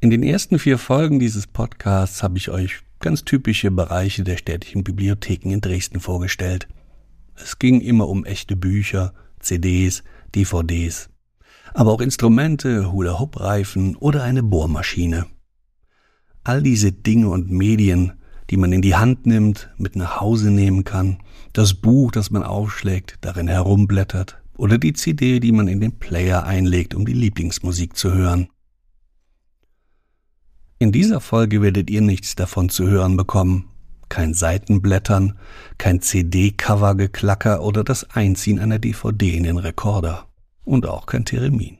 In den ersten vier Folgen dieses Podcasts habe ich euch ganz typische Bereiche der städtischen Bibliotheken in Dresden vorgestellt. Es ging immer um echte Bücher, CDs, DVDs, aber auch Instrumente, Hula-Hoop-Reifen oder eine Bohrmaschine. All diese Dinge und Medien, die man in die Hand nimmt, mit nach Hause nehmen kann, das Buch, das man aufschlägt, darin herumblättert, oder die CD, die man in den Player einlegt, um die Lieblingsmusik zu hören. In dieser Folge werdet ihr nichts davon zu hören bekommen. Kein Seitenblättern, kein CD-Cover-Geklacker oder das Einziehen einer DVD in den Rekorder. Und auch kein Theremin.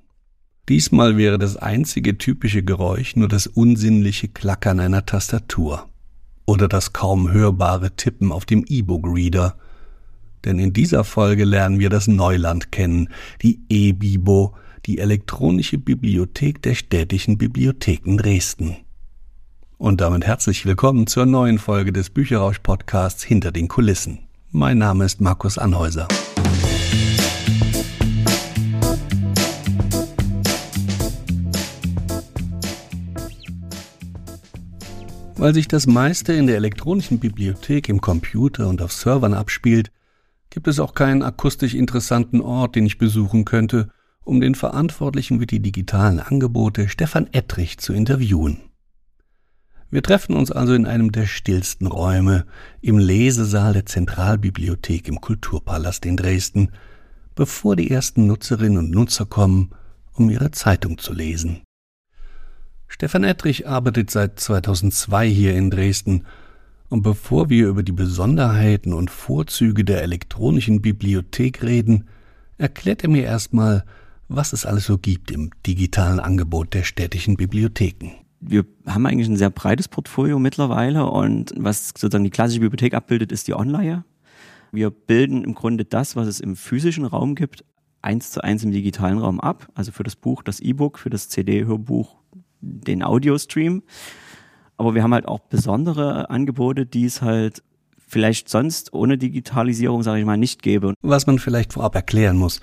Diesmal wäre das einzige typische Geräusch nur das unsinnliche Klackern einer Tastatur oder das kaum hörbare Tippen auf dem E-Book-Reader. Denn in dieser Folge lernen wir das Neuland kennen, die E-Bibo, die elektronische Bibliothek der städtischen Bibliotheken Dresden. Und damit herzlich willkommen zur neuen Folge des Bücherrausch-Podcasts Hinter den Kulissen. Mein Name ist Markus Anhäuser. Weil sich das meiste in der elektronischen Bibliothek im Computer und auf Servern abspielt, gibt es auch keinen akustisch interessanten Ort, den ich besuchen könnte, um den Verantwortlichen für die digitalen Angebote Stefan Ettrich zu interviewen. Wir treffen uns also in einem der stillsten Räume, im Lesesaal der Zentralbibliothek im Kulturpalast in Dresden, bevor die ersten Nutzerinnen und Nutzer kommen, um ihre Zeitung zu lesen. Stefan Ettrich arbeitet seit 2002 hier in Dresden und bevor wir über die Besonderheiten und Vorzüge der elektronischen Bibliothek reden, erklärt er mir erstmal, was es alles so gibt im digitalen Angebot der städtischen Bibliotheken. Wir haben eigentlich ein sehr breites Portfolio mittlerweile und was sozusagen die klassische Bibliothek abbildet, ist die Online. Wir bilden im Grunde das, was es im physischen Raum gibt, eins zu eins im digitalen Raum ab. Also für das Buch das E-Book, für das CD-Hörbuch den Audio-Stream. Aber wir haben halt auch besondere Angebote, die es halt vielleicht sonst ohne Digitalisierung, sage ich mal, nicht gäbe. Was man vielleicht vorab erklären muss.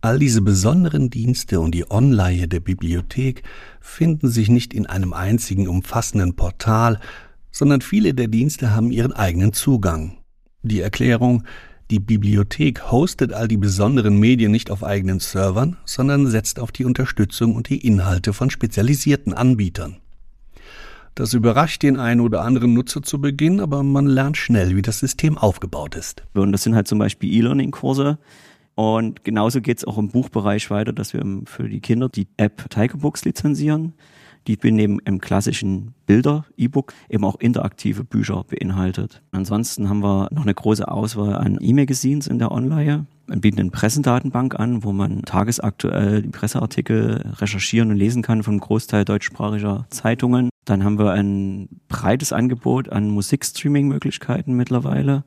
All diese besonderen Dienste und die Online der Bibliothek finden sich nicht in einem einzigen umfassenden Portal, sondern viele der Dienste haben ihren eigenen Zugang. Die Erklärung, die Bibliothek hostet all die besonderen Medien nicht auf eigenen Servern, sondern setzt auf die Unterstützung und die Inhalte von spezialisierten Anbietern. Das überrascht den einen oder anderen Nutzer zu Beginn, aber man lernt schnell, wie das System aufgebaut ist. Und das sind halt zum Beispiel E-Learning-Kurse. Und genauso geht es auch im Buchbereich weiter, dass wir für die Kinder die App Tiger Books lizenzieren die neben im klassischen Bilder-E-Book eben auch interaktive Bücher beinhaltet. Ansonsten haben wir noch eine große Auswahl an E-Magazines in der Online. Wir bieten eine Pressedatenbank an, wo man tagesaktuell die Presseartikel recherchieren und lesen kann von Großteil deutschsprachiger Zeitungen. Dann haben wir ein breites Angebot an Musikstreaming-Möglichkeiten mittlerweile.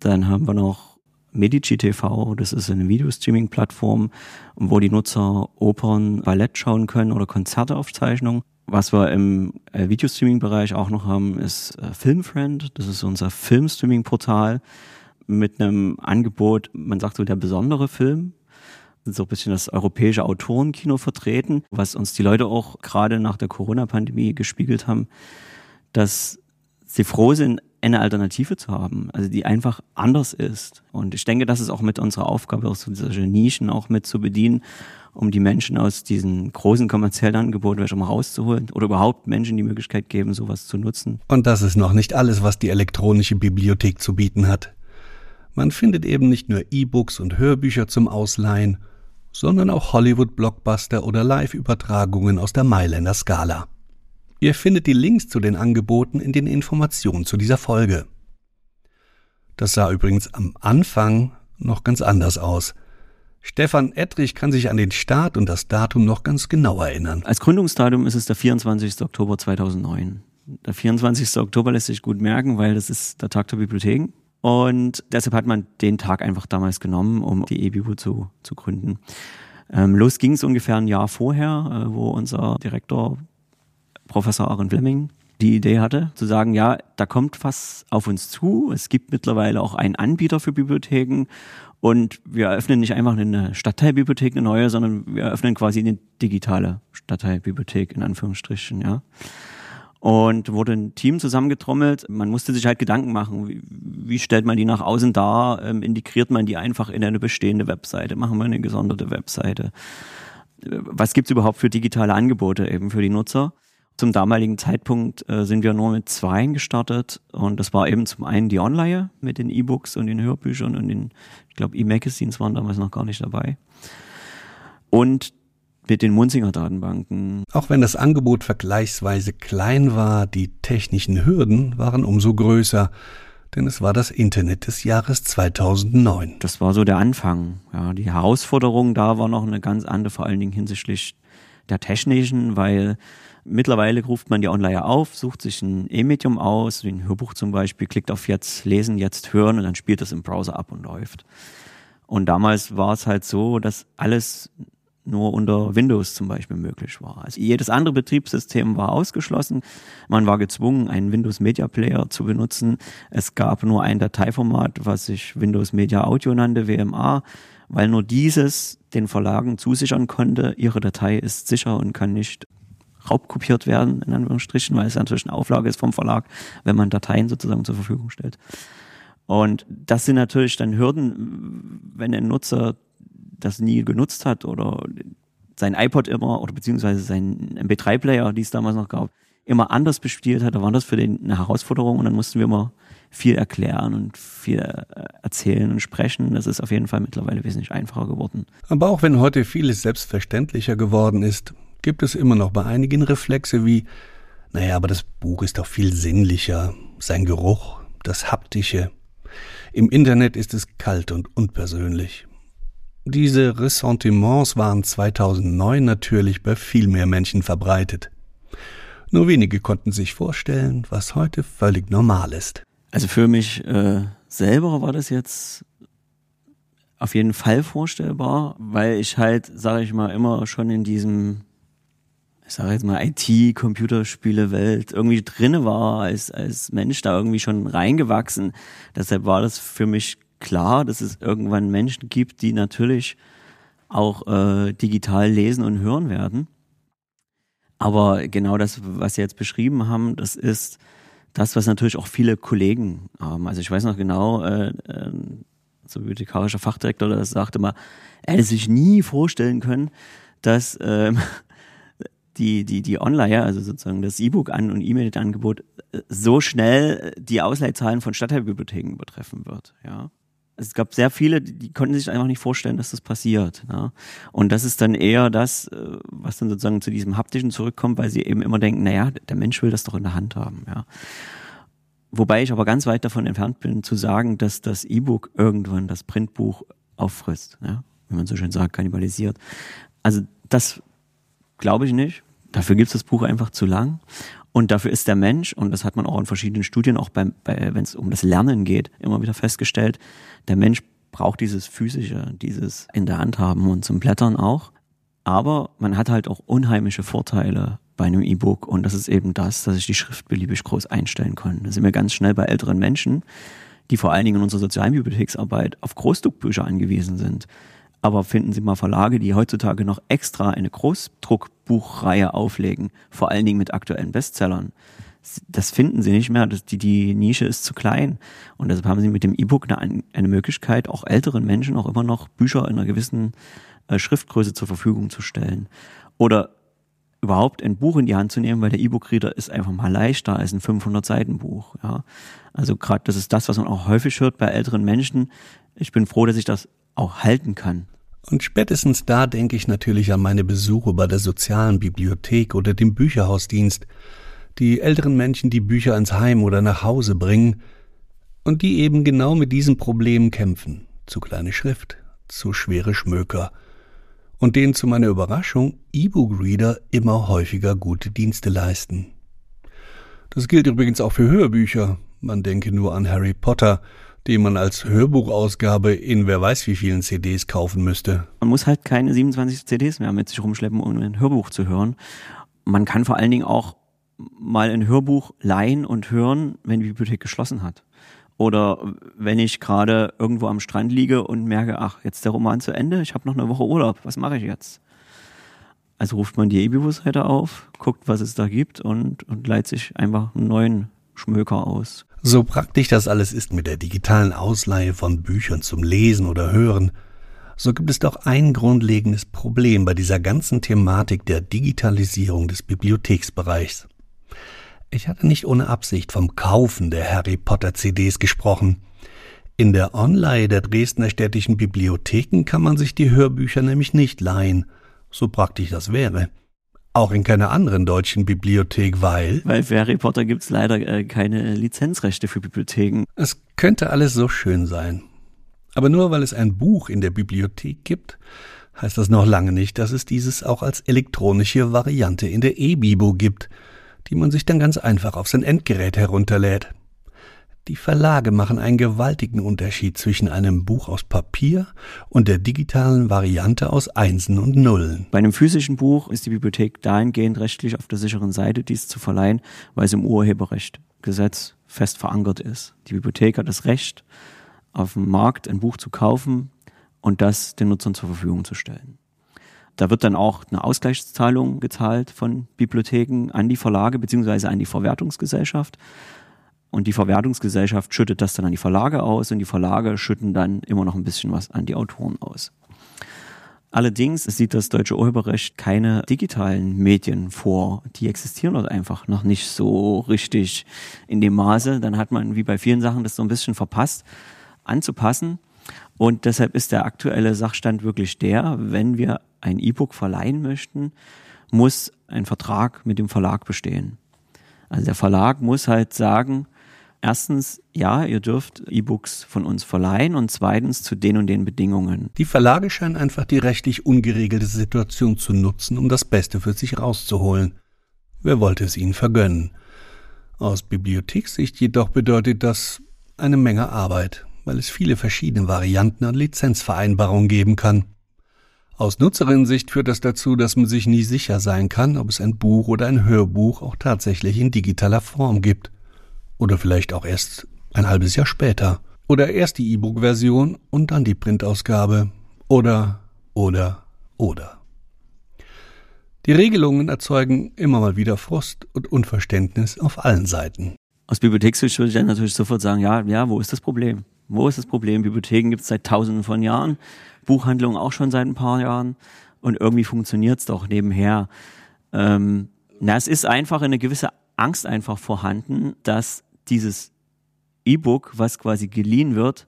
Dann haben wir noch Medici TV, das ist eine Videostreaming-Plattform, wo die Nutzer Opern, Ballett schauen können oder Konzerteaufzeichnungen. Was wir im äh, Videostreaming-Bereich auch noch haben, ist äh, Filmfriend. Das ist unser Filmstreaming-Portal mit einem Angebot, man sagt so der besondere Film. So ein bisschen das europäische Autorenkino vertreten, was uns die Leute auch gerade nach der Corona-Pandemie gespiegelt haben, dass sie froh sind, eine Alternative zu haben, also die einfach anders ist. Und ich denke, das ist auch mit unserer Aufgabe, auch so solche Nischen auch mit zu bedienen, um die Menschen aus diesen großen kommerziellen Angeboten schon mal rauszuholen oder überhaupt Menschen die Möglichkeit geben, sowas zu nutzen. Und das ist noch nicht alles, was die elektronische Bibliothek zu bieten hat. Man findet eben nicht nur E-Books und Hörbücher zum Ausleihen, sondern auch Hollywood-Blockbuster oder Live-Übertragungen aus der Mailänder Skala. Ihr findet die Links zu den Angeboten in den Informationen zu dieser Folge. Das sah übrigens am Anfang noch ganz anders aus. Stefan Ettrich kann sich an den Start und das Datum noch ganz genau erinnern. Als Gründungsdatum ist es der 24. Oktober 2009. Der 24. Oktober lässt sich gut merken, weil das ist der Tag der Bibliotheken. Und deshalb hat man den Tag einfach damals genommen, um die EBIBU zu, zu gründen. Ähm, los ging es ungefähr ein Jahr vorher, äh, wo unser Direktor Professor Aaron Fleming die Idee hatte, zu sagen, ja, da kommt was auf uns zu. Es gibt mittlerweile auch einen Anbieter für Bibliotheken und wir eröffnen nicht einfach eine Stadtteilbibliothek, eine neue, sondern wir eröffnen quasi eine digitale Stadtteilbibliothek in Anführungsstrichen, ja. Und wurde ein Team zusammengetrommelt. Man musste sich halt Gedanken machen, wie, wie stellt man die nach außen dar, ähm, integriert man die einfach in eine bestehende Webseite, machen wir eine gesonderte Webseite. Was gibt's überhaupt für digitale Angebote eben für die Nutzer? Zum damaligen Zeitpunkt äh, sind wir nur mit zwei gestartet und das war eben zum einen die Online mit den E-Books und den Hörbüchern und den, ich glaube, E-Magazines waren damals noch gar nicht dabei. Und mit den Munzinger Datenbanken. Auch wenn das Angebot vergleichsweise klein war, die technischen Hürden waren umso größer, denn es war das Internet des Jahres 2009. Das war so der Anfang. Ja, die Herausforderung da war noch eine ganz andere, vor allen Dingen hinsichtlich der technischen, weil Mittlerweile ruft man die Online auf, sucht sich ein E-Medium aus, wie ein Hörbuch zum Beispiel, klickt auf jetzt lesen, jetzt hören und dann spielt das im Browser ab und läuft. Und damals war es halt so, dass alles nur unter Windows zum Beispiel möglich war. Also jedes andere Betriebssystem war ausgeschlossen. Man war gezwungen, einen Windows Media Player zu benutzen. Es gab nur ein Dateiformat, was sich Windows Media Audio nannte, WMA, weil nur dieses den Verlagen zusichern konnte, ihre Datei ist sicher und kann nicht raubkopiert werden, in Anführungsstrichen, weil es natürlich eine Auflage ist vom Verlag, wenn man Dateien sozusagen zur Verfügung stellt. Und das sind natürlich dann Hürden, wenn ein Nutzer das nie genutzt hat oder sein iPod immer oder beziehungsweise sein MP3-Player, die es damals noch gab, immer anders bespielt hat, da war das für den eine Herausforderung und dann mussten wir immer viel erklären und viel äh, erzählen und sprechen. Das ist auf jeden Fall mittlerweile wesentlich einfacher geworden. Aber auch wenn heute vieles selbstverständlicher geworden ist, gibt es immer noch bei einigen Reflexe wie, naja, aber das Buch ist doch viel sinnlicher, sein Geruch, das Haptische. Im Internet ist es kalt und unpersönlich. Diese Ressentiments waren 2009 natürlich bei viel mehr Menschen verbreitet. Nur wenige konnten sich vorstellen, was heute völlig normal ist. Also für mich äh, selber war das jetzt auf jeden Fall vorstellbar, weil ich halt, sage ich mal, immer schon in diesem ich sage jetzt mal, IT, Computerspiele-Welt irgendwie drinne war, als, als Mensch da irgendwie schon reingewachsen. Deshalb war das für mich klar, dass es irgendwann Menschen gibt, die natürlich auch äh, digital lesen und hören werden. Aber genau das, was Sie jetzt beschrieben haben, das ist das, was natürlich auch viele Kollegen haben. Also ich weiß noch genau, äh, äh, so bibliothekarischer Fachdirektor, das sagte mal, er hätte sich nie vorstellen können, dass äh, die, die, die Online, also sozusagen das E-Book an und E-Mail-Angebot äh, so schnell die Ausleihzahlen von Stadtteilbibliotheken betreffen wird, ja. Es gab sehr viele, die konnten sich einfach nicht vorstellen, dass das passiert. Ja. Und das ist dann eher das, äh, was dann sozusagen zu diesem haptischen zurückkommt, weil sie eben immer denken, naja, der Mensch will das doch in der Hand haben. Ja. Wobei ich aber ganz weit davon entfernt bin, zu sagen, dass das E-Book irgendwann das Printbuch auffrisst, ja, wie man so schön sagt, kannibalisiert. Also das Glaube ich nicht. Dafür gibt es das Buch einfach zu lang. Und dafür ist der Mensch, und das hat man auch in verschiedenen Studien, auch beim, bei, wenn es um das Lernen geht, immer wieder festgestellt, der Mensch braucht dieses physische, dieses in der Hand haben und zum Blättern auch. Aber man hat halt auch unheimliche Vorteile bei einem E-Book und das ist eben das, dass ich die Schrift beliebig groß einstellen kann. Da sind wir ganz schnell bei älteren Menschen, die vor allen Dingen in unserer Sozialbibliotheksarbeit auf Großdruckbücher angewiesen sind. Aber finden Sie mal Verlage, die heutzutage noch extra eine Großdruckbuchreihe auflegen, vor allen Dingen mit aktuellen Bestsellern. Das finden Sie nicht mehr. Die, die Nische ist zu klein. Und deshalb haben Sie mit dem E-Book eine, eine Möglichkeit, auch älteren Menschen auch immer noch Bücher in einer gewissen äh, Schriftgröße zur Verfügung zu stellen. Oder überhaupt ein Buch in die Hand zu nehmen, weil der E-Book-Reader ist einfach mal leichter als ein 500-Seiten-Buch. Ja. Also gerade das ist das, was man auch häufig hört bei älteren Menschen. Ich bin froh, dass ich das auch halten kann. Und spätestens da denke ich natürlich an meine Besuche bei der sozialen Bibliothek oder dem Bücherhausdienst, die älteren Menschen die Bücher ins Heim oder nach Hause bringen und die eben genau mit diesen Problemen kämpfen. Zu kleine Schrift, zu schwere Schmöker. Und denen zu meiner Überraschung E-Book-Reader immer häufiger gute Dienste leisten. Das gilt übrigens auch für Hörbücher. Man denke nur an Harry Potter, den man als Hörbuchausgabe in wer weiß wie vielen CDs kaufen müsste. Man muss halt keine 27 CDs mehr mit sich rumschleppen, um ein Hörbuch zu hören. Man kann vor allen Dingen auch mal ein Hörbuch leihen und hören, wenn die Bibliothek geschlossen hat. Oder wenn ich gerade irgendwo am Strand liege und merke, ach, jetzt der Roman zu Ende, ich habe noch eine Woche Urlaub, was mache ich jetzt? Also ruft man die E-Bibu-Seite auf, guckt, was es da gibt und, und leiht sich einfach einen neuen Schmöker aus. So praktisch das alles ist mit der digitalen Ausleihe von Büchern zum Lesen oder Hören, so gibt es doch ein grundlegendes Problem bei dieser ganzen Thematik der Digitalisierung des Bibliotheksbereichs. Ich hatte nicht ohne Absicht vom Kaufen der Harry Potter CDs gesprochen. In der Online der Dresdner städtischen Bibliotheken kann man sich die Hörbücher nämlich nicht leihen, so praktisch das wäre. Auch in keiner anderen deutschen Bibliothek, weil. Weil für Harry Potter gibt's leider äh, keine Lizenzrechte für Bibliotheken. Es könnte alles so schön sein. Aber nur weil es ein Buch in der Bibliothek gibt, heißt das noch lange nicht, dass es dieses auch als elektronische Variante in der E-Bibo gibt, die man sich dann ganz einfach auf sein Endgerät herunterlädt. Die Verlage machen einen gewaltigen Unterschied zwischen einem Buch aus Papier und der digitalen Variante aus Einsen und Nullen. Bei einem physischen Buch ist die Bibliothek dahingehend rechtlich auf der sicheren Seite, dies zu verleihen, weil es im Urheberrechtgesetz fest verankert ist. Die Bibliothek hat das Recht, auf dem Markt ein Buch zu kaufen und das den Nutzern zur Verfügung zu stellen. Da wird dann auch eine Ausgleichszahlung gezahlt von Bibliotheken an die Verlage beziehungsweise an die Verwertungsgesellschaft. Und die Verwertungsgesellschaft schüttet das dann an die Verlage aus und die Verlage schütten dann immer noch ein bisschen was an die Autoren aus. Allerdings sieht das deutsche Urheberrecht keine digitalen Medien vor. Die existieren dort einfach noch nicht so richtig in dem Maße. Dann hat man wie bei vielen Sachen das so ein bisschen verpasst anzupassen. Und deshalb ist der aktuelle Sachstand wirklich der, wenn wir ein E-Book verleihen möchten, muss ein Vertrag mit dem Verlag bestehen. Also der Verlag muss halt sagen, erstens, ja, ihr dürft E-Books von uns verleihen und zweitens zu den und den Bedingungen. Die Verlage scheinen einfach die rechtlich ungeregelte Situation zu nutzen, um das Beste für sich rauszuholen. Wer wollte es ihnen vergönnen? Aus Bibliothekssicht jedoch bedeutet das eine Menge Arbeit, weil es viele verschiedene Varianten an Lizenzvereinbarungen geben kann. Aus Nutzerinnensicht führt das dazu, dass man sich nie sicher sein kann, ob es ein Buch oder ein Hörbuch auch tatsächlich in digitaler Form gibt. Oder vielleicht auch erst ein halbes Jahr später. Oder erst die E-Book-Version und dann die Printausgabe. Oder, oder, oder. Die Regelungen erzeugen immer mal wieder Frust und Unverständnis auf allen Seiten. Aus Bibliothekssicht würde ich dann natürlich sofort sagen, ja, ja, wo ist das Problem? Wo ist das Problem? Bibliotheken gibt es seit tausenden von Jahren, Buchhandlungen auch schon seit ein paar Jahren und irgendwie funktioniert es doch nebenher. Ähm, na, es ist einfach eine gewisse Angst einfach vorhanden, dass dieses E-Book, was quasi geliehen wird,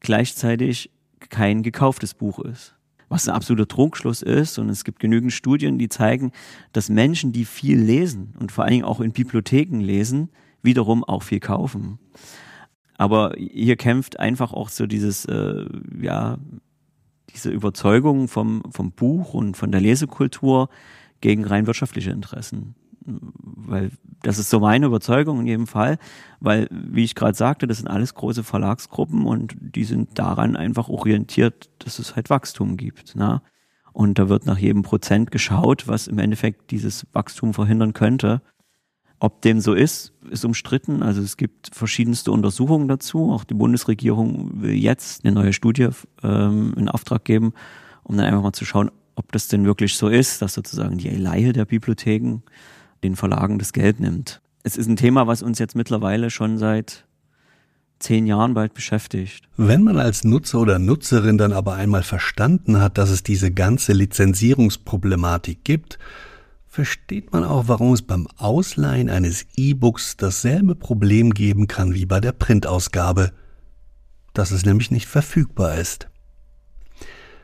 gleichzeitig kein gekauftes Buch ist. Was ein absoluter Trugschluss ist. Und es gibt genügend Studien, die zeigen, dass Menschen, die viel lesen und vor allen Dingen auch in Bibliotheken lesen, wiederum auch viel kaufen. Aber hier kämpft einfach auch so dieses, äh, ja, diese Überzeugung vom, vom Buch und von der Lesekultur gegen rein wirtschaftliche Interessen. Weil das ist so meine Überzeugung in jedem Fall, weil, wie ich gerade sagte, das sind alles große Verlagsgruppen und die sind daran einfach orientiert, dass es halt Wachstum gibt. Ne? Und da wird nach jedem Prozent geschaut, was im Endeffekt dieses Wachstum verhindern könnte. Ob dem so ist, ist umstritten. Also es gibt verschiedenste Untersuchungen dazu. Auch die Bundesregierung will jetzt eine neue Studie ähm, in Auftrag geben, um dann einfach mal zu schauen, ob das denn wirklich so ist, dass sozusagen die Leihe der Bibliotheken den Verlagen das Geld nimmt. Es ist ein Thema, was uns jetzt mittlerweile schon seit zehn Jahren bald beschäftigt. Wenn man als Nutzer oder Nutzerin dann aber einmal verstanden hat, dass es diese ganze Lizenzierungsproblematik gibt, versteht man auch, warum es beim Ausleihen eines E-Books dasselbe Problem geben kann wie bei der Printausgabe, dass es nämlich nicht verfügbar ist.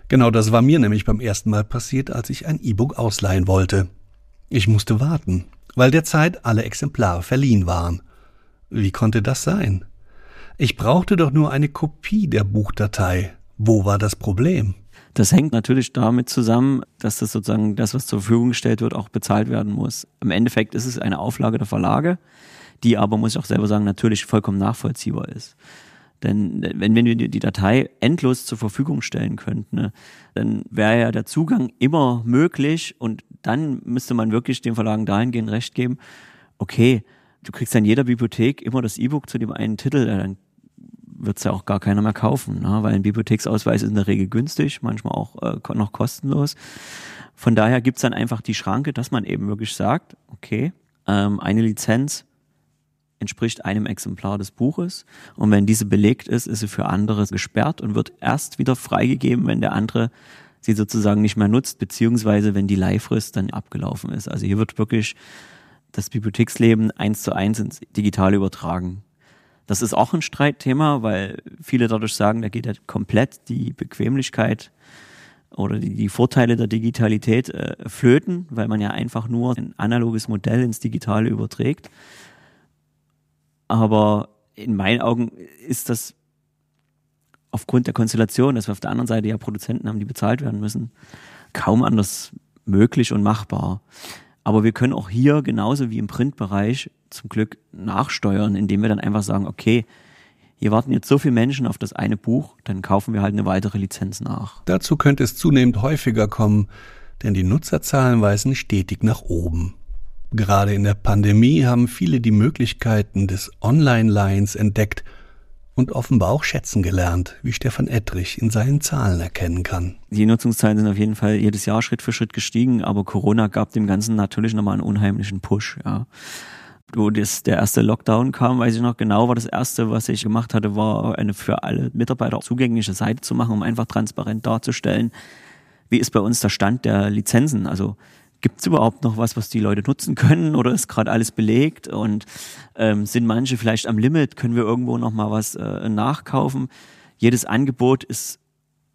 Genau das war mir nämlich beim ersten Mal passiert, als ich ein E-Book ausleihen wollte. Ich musste warten, weil derzeit alle Exemplare verliehen waren. Wie konnte das sein? Ich brauchte doch nur eine Kopie der Buchdatei. Wo war das Problem? Das hängt natürlich damit zusammen, dass das sozusagen das, was zur Verfügung gestellt wird, auch bezahlt werden muss. Im Endeffekt ist es eine Auflage der Verlage, die aber, muss ich auch selber sagen, natürlich vollkommen nachvollziehbar ist. Denn wenn wir die Datei endlos zur Verfügung stellen könnten, ne, dann wäre ja der Zugang immer möglich und dann müsste man wirklich den Verlagen dahingehend recht geben, okay, du kriegst an jeder Bibliothek immer das E-Book zu dem einen Titel, dann wird es ja auch gar keiner mehr kaufen, ne? weil ein Bibliotheksausweis ist in der Regel günstig, manchmal auch äh, noch kostenlos. Von daher gibt's dann einfach die Schranke, dass man eben wirklich sagt, okay, ähm, eine Lizenz entspricht einem Exemplar des Buches und wenn diese belegt ist, ist sie für andere gesperrt und wird erst wieder freigegeben, wenn der andere sie sozusagen nicht mehr nutzt, beziehungsweise wenn die Leihfrist dann abgelaufen ist. Also hier wird wirklich das Bibliotheksleben eins zu eins ins Digitale übertragen. Das ist auch ein Streitthema, weil viele dadurch sagen, da geht ja komplett die Bequemlichkeit oder die, die Vorteile der Digitalität äh, flöten, weil man ja einfach nur ein analoges Modell ins Digitale überträgt. Aber in meinen Augen ist das aufgrund der Konstellation, dass wir auf der anderen Seite ja Produzenten haben, die bezahlt werden müssen, kaum anders möglich und machbar. Aber wir können auch hier genauso wie im Printbereich zum Glück nachsteuern, indem wir dann einfach sagen, okay, hier warten jetzt so viele Menschen auf das eine Buch, dann kaufen wir halt eine weitere Lizenz nach. Dazu könnte es zunehmend häufiger kommen, denn die Nutzerzahlen weisen stetig nach oben. Gerade in der Pandemie haben viele die Möglichkeiten des Online-Lines entdeckt und offenbar auch schätzen gelernt, wie Stefan Ettrich in seinen Zahlen erkennen kann. Die Nutzungszahlen sind auf jeden Fall jedes Jahr Schritt für Schritt gestiegen, aber Corona gab dem Ganzen natürlich nochmal einen unheimlichen Push, ja. Wo das, der erste Lockdown kam, weiß ich noch genau, war das erste, was ich gemacht hatte, war eine für alle Mitarbeiter zugängliche Seite zu machen, um einfach transparent darzustellen, wie ist bei uns der Stand der Lizenzen. Also gibt es überhaupt noch was, was die Leute nutzen können oder ist gerade alles belegt und ähm, sind manche vielleicht am Limit, können wir irgendwo noch mal was äh, nachkaufen. Jedes Angebot ist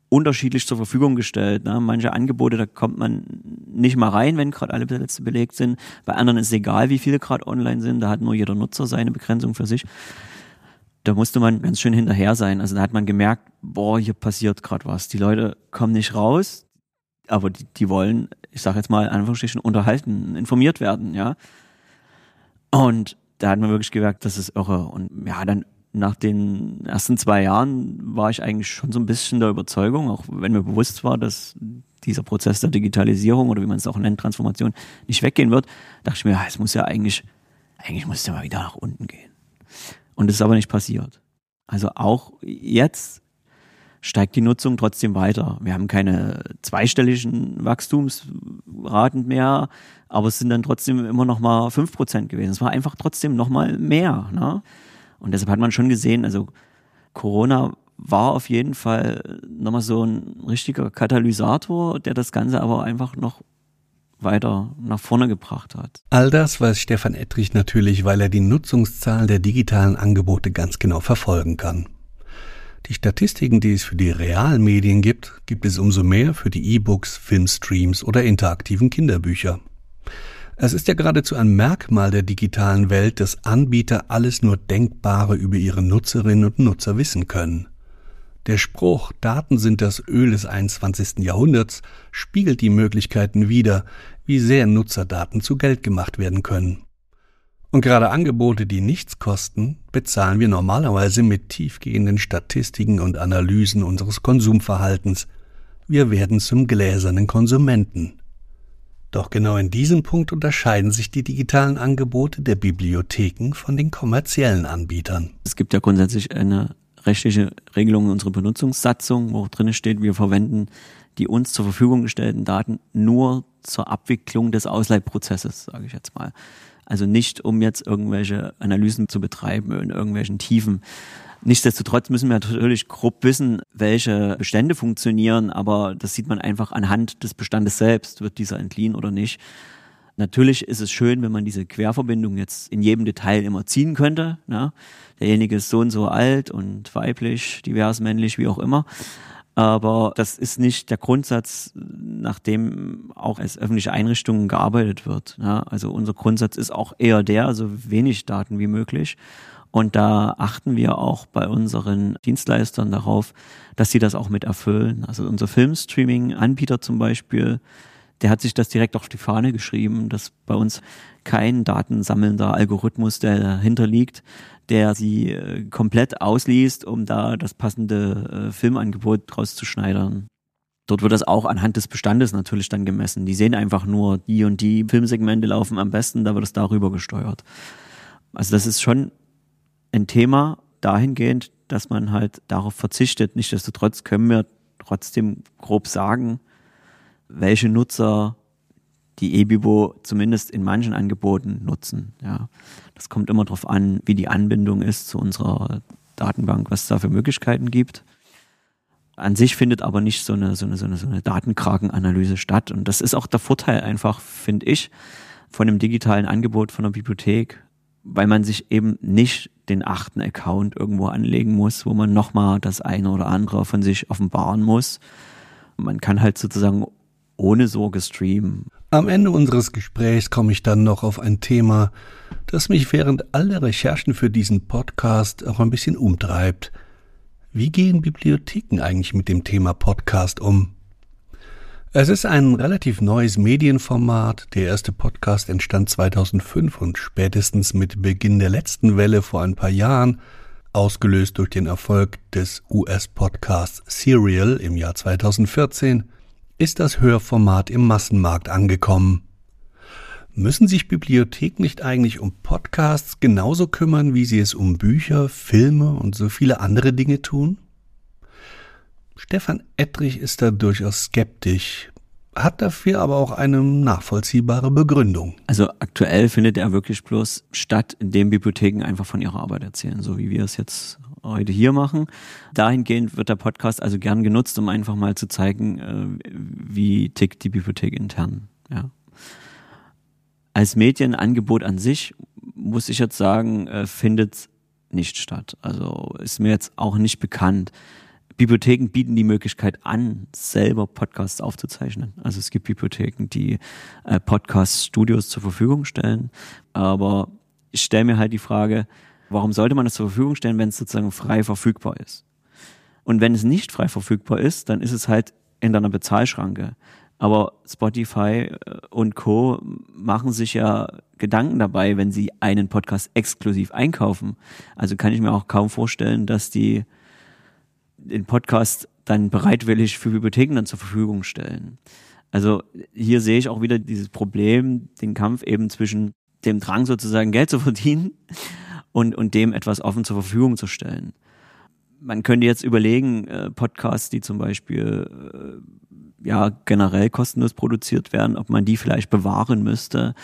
unterschiedlich zur Verfügung gestellt. Ne? Manche Angebote, da kommt man nicht mal rein, wenn gerade alle Plätze belegt sind. Bei anderen ist es egal, wie viele gerade online sind. Da hat nur jeder Nutzer seine Begrenzung für sich. Da musste man ganz schön hinterher sein. Also da hat man gemerkt, boah, hier passiert gerade was. Die Leute kommen nicht raus, aber die, die wollen, ich sage jetzt mal, Anführungsstrichen unterhalten, informiert werden, ja. Und da hat man wirklich gemerkt, das ist irre. Und ja, dann nach den ersten zwei Jahren war ich eigentlich schon so ein bisschen der Überzeugung, auch wenn mir bewusst war, dass dieser Prozess der Digitalisierung oder wie man es auch nennt, Transformation, nicht weggehen wird, dachte ich mir, ja, es muss ja eigentlich, eigentlich muss es ja mal wieder nach unten gehen. Und das ist aber nicht passiert. Also auch jetzt steigt die Nutzung trotzdem weiter. Wir haben keine zweistelligen Wachstumsraten mehr, aber es sind dann trotzdem immer noch mal fünf Prozent gewesen. Es war einfach trotzdem noch mal mehr. Ne? Und deshalb hat man schon gesehen, also Corona war auf jeden Fall nochmal so ein richtiger Katalysator, der das Ganze aber einfach noch weiter nach vorne gebracht hat. All das weiß Stefan Ettrich natürlich, weil er die Nutzungszahlen der digitalen Angebote ganz genau verfolgen kann. Die Statistiken, die es für die realen Medien gibt, gibt es umso mehr für die E-Books, Filmstreams oder interaktiven Kinderbücher. Es ist ja geradezu ein Merkmal der digitalen Welt, dass Anbieter alles nur Denkbare über ihre Nutzerinnen und Nutzer wissen können. Der Spruch Daten sind das Öl des 21. Jahrhunderts spiegelt die Möglichkeiten wider, wie sehr Nutzerdaten zu Geld gemacht werden können. Und gerade Angebote, die nichts kosten, bezahlen wir normalerweise mit tiefgehenden Statistiken und Analysen unseres Konsumverhaltens. Wir werden zum gläsernen Konsumenten. Doch genau in diesem Punkt unterscheiden sich die digitalen Angebote der Bibliotheken von den kommerziellen Anbietern. Es gibt ja grundsätzlich eine rechtliche Regelung in unserer Benutzungssatzung, wo drin steht, wir verwenden die uns zur Verfügung gestellten Daten nur zur Abwicklung des Ausleihprozesses, sage ich jetzt mal. Also nicht, um jetzt irgendwelche Analysen zu betreiben in irgendwelchen Tiefen. Nichtsdestotrotz müssen wir natürlich grob wissen, welche Bestände funktionieren, aber das sieht man einfach anhand des Bestandes selbst. Wird dieser entliehen oder nicht? Natürlich ist es schön, wenn man diese Querverbindung jetzt in jedem Detail immer ziehen könnte. Ne? Derjenige ist so und so alt und weiblich, divers, männlich, wie auch immer. Aber das ist nicht der Grundsatz, nach dem auch als öffentliche Einrichtungen gearbeitet wird. Ja, also unser Grundsatz ist auch eher der, also wenig Daten wie möglich. Und da achten wir auch bei unseren Dienstleistern darauf, dass sie das auch mit erfüllen. Also unser Filmstreaming-Anbieter zum Beispiel, der hat sich das direkt auf die Fahne geschrieben, dass bei uns kein datensammelnder Algorithmus, dahinter liegt, der sie äh, komplett ausliest, um da das passende äh, Filmangebot draus zu schneidern. Dort wird das auch anhand des Bestandes natürlich dann gemessen. Die sehen einfach nur, die und die Filmsegmente laufen am besten, da wird es darüber gesteuert. Also das ist schon ein Thema dahingehend, dass man halt darauf verzichtet. Nichtsdestotrotz können wir trotzdem grob sagen, welche Nutzer die eBibo zumindest in manchen Angeboten nutzen. Ja, das kommt immer darauf an, wie die Anbindung ist zu unserer Datenbank, was es da für Möglichkeiten gibt. An sich findet aber nicht so eine, so eine, so eine, so eine Datenkrakenanalyse statt. Und das ist auch der Vorteil einfach, finde ich, von einem digitalen Angebot von der Bibliothek, weil man sich eben nicht den achten Account irgendwo anlegen muss, wo man nochmal das eine oder andere von sich offenbaren muss. Man kann halt sozusagen ohne Sorge streamen. Am Ende unseres Gesprächs komme ich dann noch auf ein Thema, das mich während aller Recherchen für diesen Podcast auch ein bisschen umtreibt. Wie gehen Bibliotheken eigentlich mit dem Thema Podcast um? Es ist ein relativ neues Medienformat. Der erste Podcast entstand 2005 und spätestens mit Beginn der letzten Welle vor ein paar Jahren, ausgelöst durch den Erfolg des US-Podcasts Serial im Jahr 2014, ist das Hörformat im Massenmarkt angekommen. Müssen sich Bibliotheken nicht eigentlich um Podcasts genauso kümmern, wie sie es um Bücher, Filme und so viele andere Dinge tun? Stefan Ettrich ist da durchaus skeptisch, hat dafür aber auch eine nachvollziehbare Begründung. Also aktuell findet er wirklich bloß statt, indem Bibliotheken einfach von ihrer Arbeit erzählen, so wie wir es jetzt heute hier machen. Dahingehend wird der Podcast also gern genutzt, um einfach mal zu zeigen, äh, wie tickt die Bibliothek intern. Ja. Als Medienangebot an sich muss ich jetzt sagen, äh, findet nicht statt. Also ist mir jetzt auch nicht bekannt. Bibliotheken bieten die Möglichkeit an, selber Podcasts aufzuzeichnen. Also es gibt Bibliotheken, die äh, Podcast-Studios zur Verfügung stellen. Aber ich stelle mir halt die Frage, warum sollte man das zur Verfügung stellen, wenn es sozusagen frei verfügbar ist? Und wenn es nicht frei verfügbar ist, dann ist es halt in einer Bezahlschranke. Aber Spotify äh, und Co. machen sich ja Gedanken dabei, wenn sie einen Podcast exklusiv einkaufen. Also kann ich mir auch kaum vorstellen, dass die den Podcast dann bereitwillig für Bibliotheken dann zur Verfügung stellen. Also hier sehe ich auch wieder dieses Problem, den Kampf eben zwischen dem Drang sozusagen Geld zu verdienen und, und dem etwas offen zur Verfügung zu stellen. Man könnte jetzt überlegen, äh, Podcasts, die zum Beispiel äh, ja generell kostenlos produziert werden, ob man die vielleicht bewahren müsste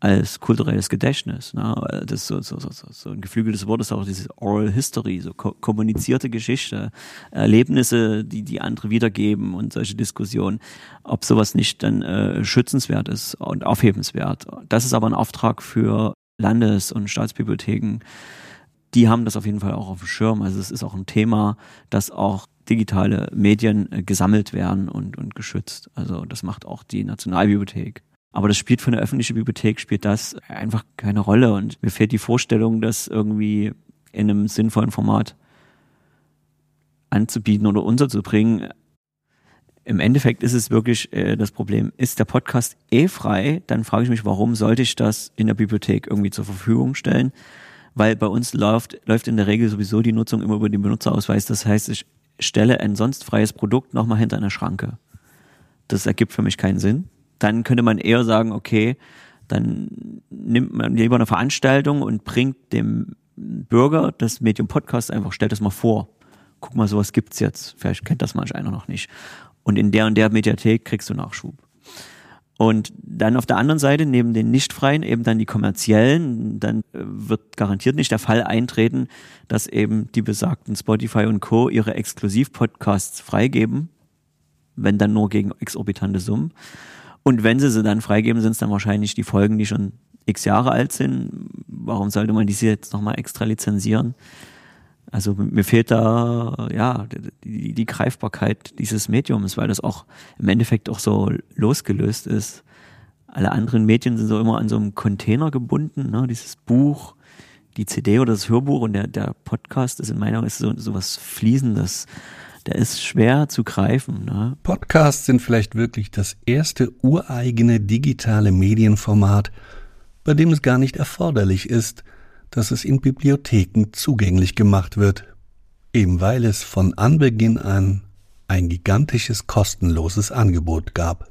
als kulturelles Gedächtnis. Ne? Das ist so, so, so, so ein geflügeltes Wort ist auch dieses Oral History, so ko kommunizierte Geschichte, Erlebnisse, die die andere wiedergeben und solche Diskussionen, ob sowas nicht dann äh, schützenswert ist und aufhebenswert. Das ist aber ein Auftrag für Landes- und Staatsbibliotheken. Die haben das auf jeden Fall auch auf dem Schirm. Also es ist auch ein Thema, dass auch digitale Medien äh, gesammelt werden und, und geschützt. Also das macht auch die Nationalbibliothek. Aber das spielt für eine öffentliche Bibliothek, spielt das einfach keine Rolle. Und mir fehlt die Vorstellung, das irgendwie in einem sinnvollen Format anzubieten oder unterzubringen. Im Endeffekt ist es wirklich äh, das Problem, ist der Podcast eh frei, dann frage ich mich, warum sollte ich das in der Bibliothek irgendwie zur Verfügung stellen? Weil bei uns läuft, läuft in der Regel sowieso die Nutzung immer über den Benutzerausweis. Das heißt, ich stelle ein sonst freies Produkt nochmal hinter einer Schranke. Das ergibt für mich keinen Sinn dann könnte man eher sagen, okay, dann nimmt man lieber eine Veranstaltung und bringt dem Bürger das Medium Podcast einfach, stellt das mal vor. Guck mal, sowas gibt's jetzt. Vielleicht kennt das manch einer noch nicht. Und in der und der Mediathek kriegst du Nachschub. Und dann auf der anderen Seite, neben den nicht freien, eben dann die kommerziellen, dann äh, wird garantiert nicht der Fall eintreten, dass eben die besagten Spotify und Co. ihre Exklusiv-Podcasts freigeben, wenn dann nur gegen exorbitante Summen. Und wenn sie sie dann freigeben, sind es dann wahrscheinlich die Folgen, die schon x Jahre alt sind. Warum sollte man diese jetzt nochmal extra lizenzieren? Also mir fehlt da ja die, die Greifbarkeit dieses Mediums, weil das auch im Endeffekt auch so losgelöst ist. Alle anderen Medien sind so immer an so einem Container gebunden, ne? dieses Buch, die CD oder das Hörbuch und der, der Podcast ist in meiner Meinung so, so was Fließendes der ist schwer zu greifen. Ne? Podcasts sind vielleicht wirklich das erste ureigene digitale Medienformat, bei dem es gar nicht erforderlich ist, dass es in Bibliotheken zugänglich gemacht wird, eben weil es von Anbeginn an ein gigantisches kostenloses Angebot gab.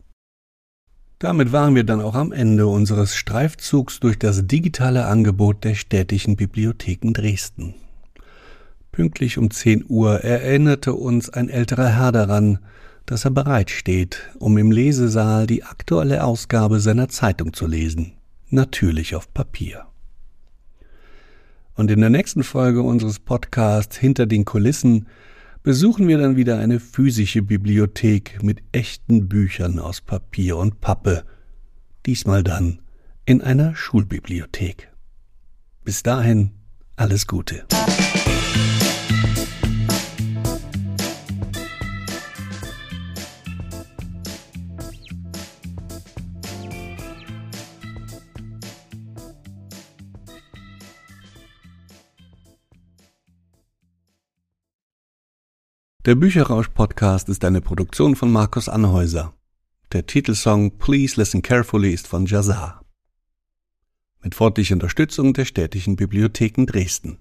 Damit waren wir dann auch am Ende unseres Streifzugs durch das digitale Angebot der städtischen Bibliotheken Dresden. Pünktlich um 10 Uhr erinnerte uns ein älterer Herr daran, dass er bereitsteht, um im Lesesaal die aktuelle Ausgabe seiner Zeitung zu lesen, natürlich auf Papier. Und in der nächsten Folge unseres Podcasts Hinter den Kulissen besuchen wir dann wieder eine physische Bibliothek mit echten Büchern aus Papier und Pappe, diesmal dann in einer Schulbibliothek. Bis dahin alles Gute. Der Bücherrausch-Podcast ist eine Produktion von Markus Anhäuser. Der Titelsong Please Listen Carefully ist von Jazar. Mit freundlicher Unterstützung der städtischen Bibliotheken Dresden.